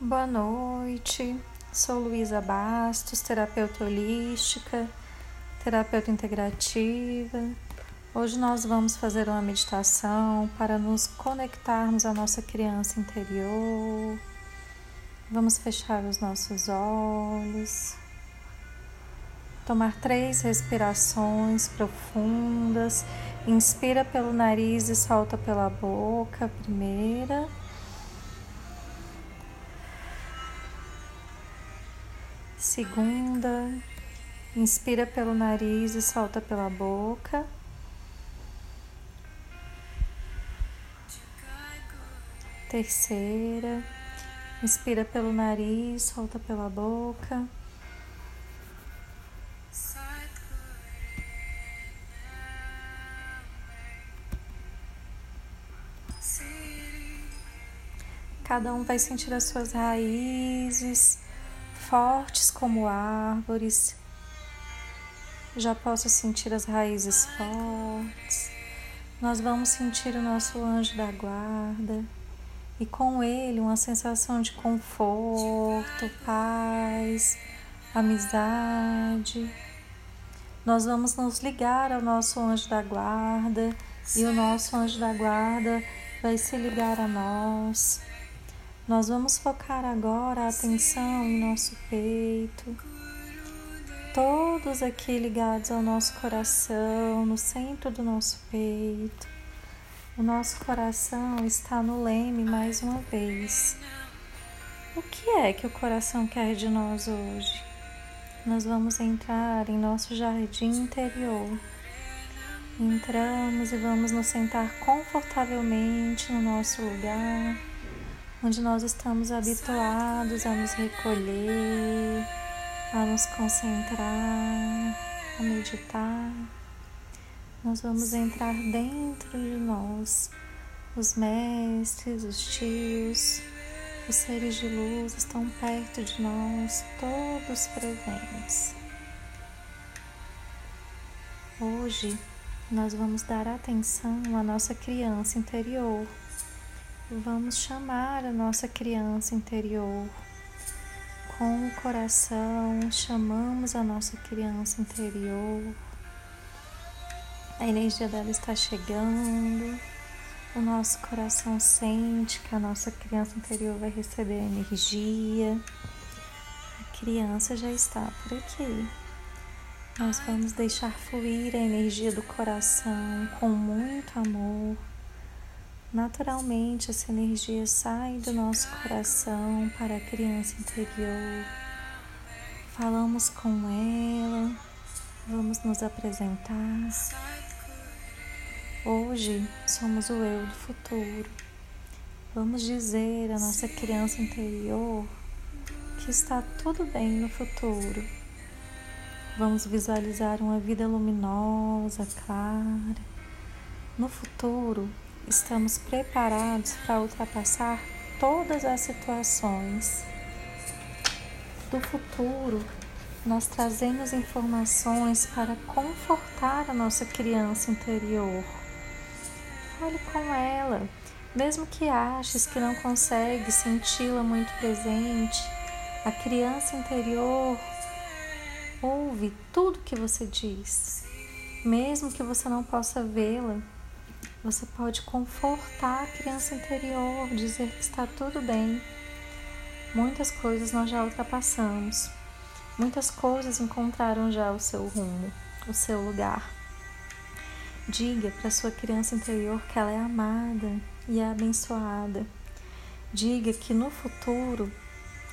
Boa noite, sou Luísa Bastos, terapeuta holística, terapeuta integrativa. Hoje nós vamos fazer uma meditação para nos conectarmos à nossa criança interior. Vamos fechar os nossos olhos, tomar três respirações profundas. Inspira pelo nariz e solta pela boca, primeira. Segunda, inspira pelo nariz e solta pela boca. Terceira, inspira pelo nariz, solta pela boca. Cada um vai sentir as suas raízes fortes como árvores. Já posso sentir as raízes fortes. Nós vamos sentir o nosso anjo da guarda e com ele uma sensação de conforto, paz, amizade. Nós vamos nos ligar ao nosso anjo da guarda e o nosso anjo da guarda vai se ligar a nós. Nós vamos focar agora a atenção em nosso peito, todos aqui ligados ao nosso coração, no centro do nosso peito. O nosso coração está no leme mais uma vez. O que é que o coração quer de nós hoje? Nós vamos entrar em nosso jardim interior. Entramos e vamos nos sentar confortavelmente no nosso lugar onde nós estamos habituados a nos recolher, a nos concentrar, a meditar. Nós vamos entrar dentro de nós. Os mestres, os tios, os seres de luz estão perto de nós, todos presentes. Hoje nós vamos dar atenção à nossa criança interior Vamos chamar a nossa criança interior. Com o coração, chamamos a nossa criança interior. A energia dela está chegando. O nosso coração sente que a nossa criança interior vai receber energia. A criança já está por aqui. Nós vamos deixar fluir a energia do coração com muito amor Naturalmente, essa energia sai do nosso coração para a criança interior. Falamos com ela, vamos nos apresentar. Hoje somos o eu do futuro. Vamos dizer à nossa criança interior que está tudo bem no futuro. Vamos visualizar uma vida luminosa, clara. No futuro, estamos preparados para ultrapassar todas as situações. Do futuro, nós trazemos informações para confortar a nossa criança interior. Fale com ela, mesmo que aches que não consegue senti-la muito presente, a criança interior ouve tudo que você diz, mesmo que você não possa vê-la você pode confortar a criança interior, dizer que está tudo bem. Muitas coisas nós já ultrapassamos. Muitas coisas encontraram já o seu rumo, o seu lugar. Diga para sua criança interior que ela é amada e é abençoada. Diga que no futuro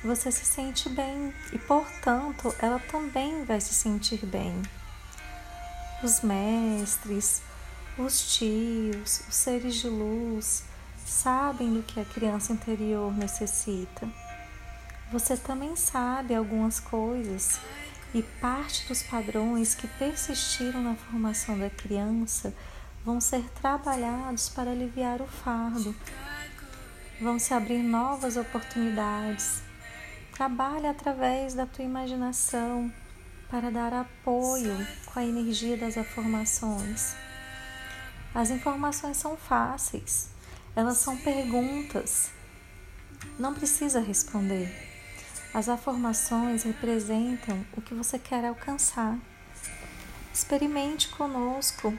você se sente bem e, portanto, ela também vai se sentir bem. Os mestres, os tios, os seres de luz sabem do que a criança interior necessita. Você também sabe algumas coisas e parte dos padrões que persistiram na formação da criança vão ser trabalhados para aliviar o fardo. Vão se abrir novas oportunidades. Trabalhe através da tua imaginação para dar apoio com a energia das afirmações. As informações são fáceis, elas são perguntas. não precisa responder. As afirmações representam o que você quer alcançar. Experimente conosco.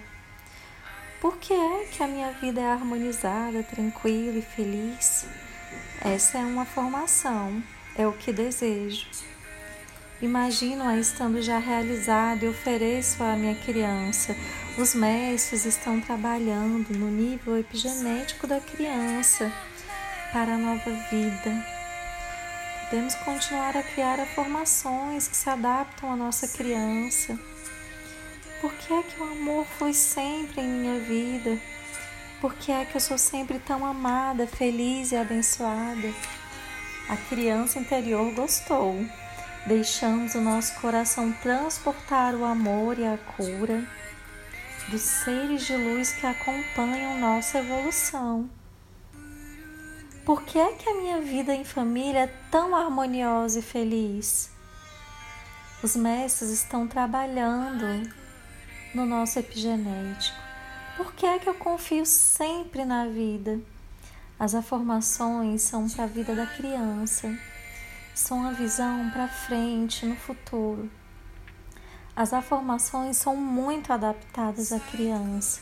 Por que é que a minha vida é harmonizada, tranquila e feliz? Essa é uma formação, é o que desejo. Imagino-a estando já realizada e ofereço à minha criança. Os mestres estão trabalhando no nível epigenético da criança para a nova vida. Podemos continuar a criar formações que se adaptam à nossa criança. Por que é que o amor foi sempre em minha vida? Por que é que eu sou sempre tão amada, feliz e abençoada? A criança interior gostou deixamos o nosso coração transportar o amor e a cura dos seres de luz que acompanham nossa evolução. Por que é que a minha vida em família é tão harmoniosa e feliz? Os mestres estão trabalhando no nosso epigenético. Por que é que eu confio sempre na vida? As afirmações são para a vida da criança são a visão para frente, no futuro. As afirmações são muito adaptadas à criança.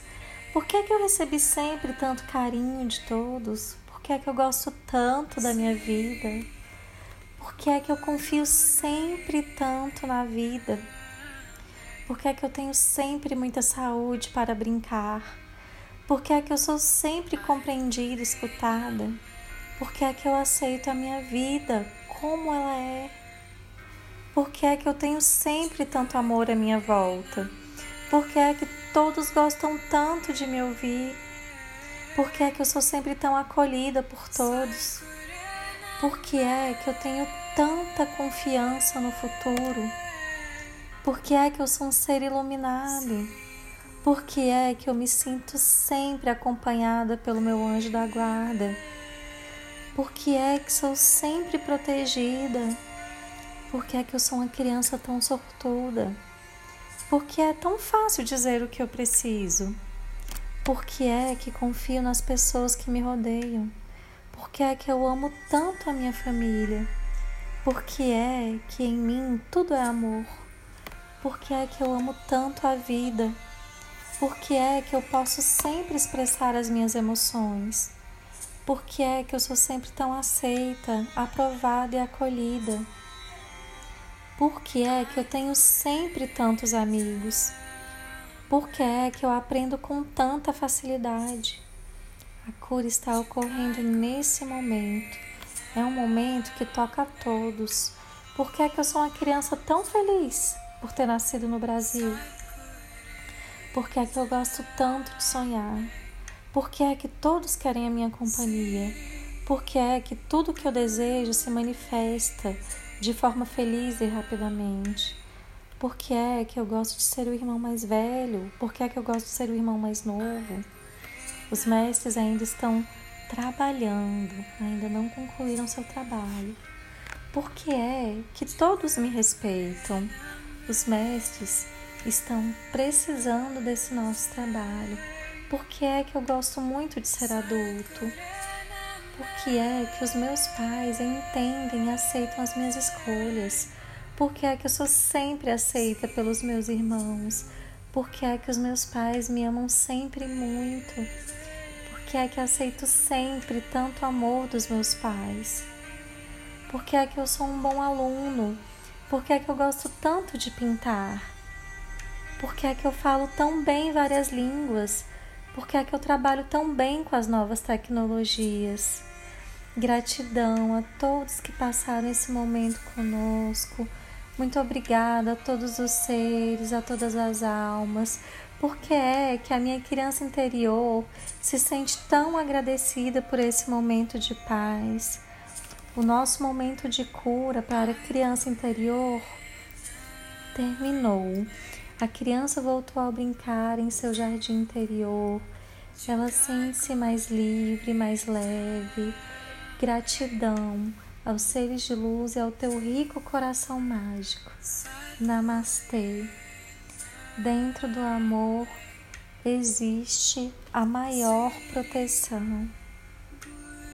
Por que, é que eu recebi sempre tanto carinho de todos? Por que é que eu gosto tanto da minha vida? Por que é que eu confio sempre tanto na vida? Por que é que eu tenho sempre muita saúde para brincar? Por que é que eu sou sempre compreendida, escutada? Por que é que eu aceito a minha vida como ela é. Por que é que eu tenho sempre tanto amor à minha volta? Por que é que todos gostam tanto de me ouvir? Por que é que eu sou sempre tão acolhida por todos? Por que é que eu tenho tanta confiança no futuro? Por que é que eu sou um ser iluminado? Por que é que eu me sinto sempre acompanhada pelo meu anjo da guarda? Por que é que sou sempre protegida? Por que é que eu sou uma criança tão sortuda? Por que é tão fácil dizer o que eu preciso? Por que é que confio nas pessoas que me rodeiam? Por que é que eu amo tanto a minha família? Por que é que em mim tudo é amor? Por que é que eu amo tanto a vida? Por que é que eu posso sempre expressar as minhas emoções? Por que é que eu sou sempre tão aceita, aprovada e acolhida? Por que é que eu tenho sempre tantos amigos? Por que é que eu aprendo com tanta facilidade? A cura está ocorrendo nesse momento. É um momento que toca a todos. Por que é que eu sou uma criança tão feliz por ter nascido no Brasil? Por que é que eu gosto tanto de sonhar? Por que é que todos querem a minha companhia? Por que é que tudo que eu desejo se manifesta de forma feliz e rapidamente? Por que é que eu gosto de ser o irmão mais velho? Por que é que eu gosto de ser o irmão mais novo? Os mestres ainda estão trabalhando, ainda não concluíram seu trabalho. Por que é que todos me respeitam? Os mestres estão precisando desse nosso trabalho por que é que eu gosto muito de ser adulto? Por que é que os meus pais entendem e aceitam as minhas escolhas? Por que é que eu sou sempre aceita pelos meus irmãos? Por que é que os meus pais me amam sempre muito? Por que é que aceito sempre tanto amor dos meus pais? Por que é que eu sou um bom aluno? Por que é que eu gosto tanto de pintar? Por que é que eu falo tão bem várias línguas? Porque é que eu trabalho tão bem com as novas tecnologias. Gratidão a todos que passaram esse momento conosco. Muito obrigada a todos os seres, a todas as almas. Porque é que a minha criança interior se sente tão agradecida por esse momento de paz. O nosso momento de cura para a criança interior terminou. A criança voltou a brincar em seu jardim interior. Ela sente-se mais livre, mais leve. Gratidão aos seres de luz e ao teu rico coração mágico. Namastê. Dentro do amor existe a maior proteção.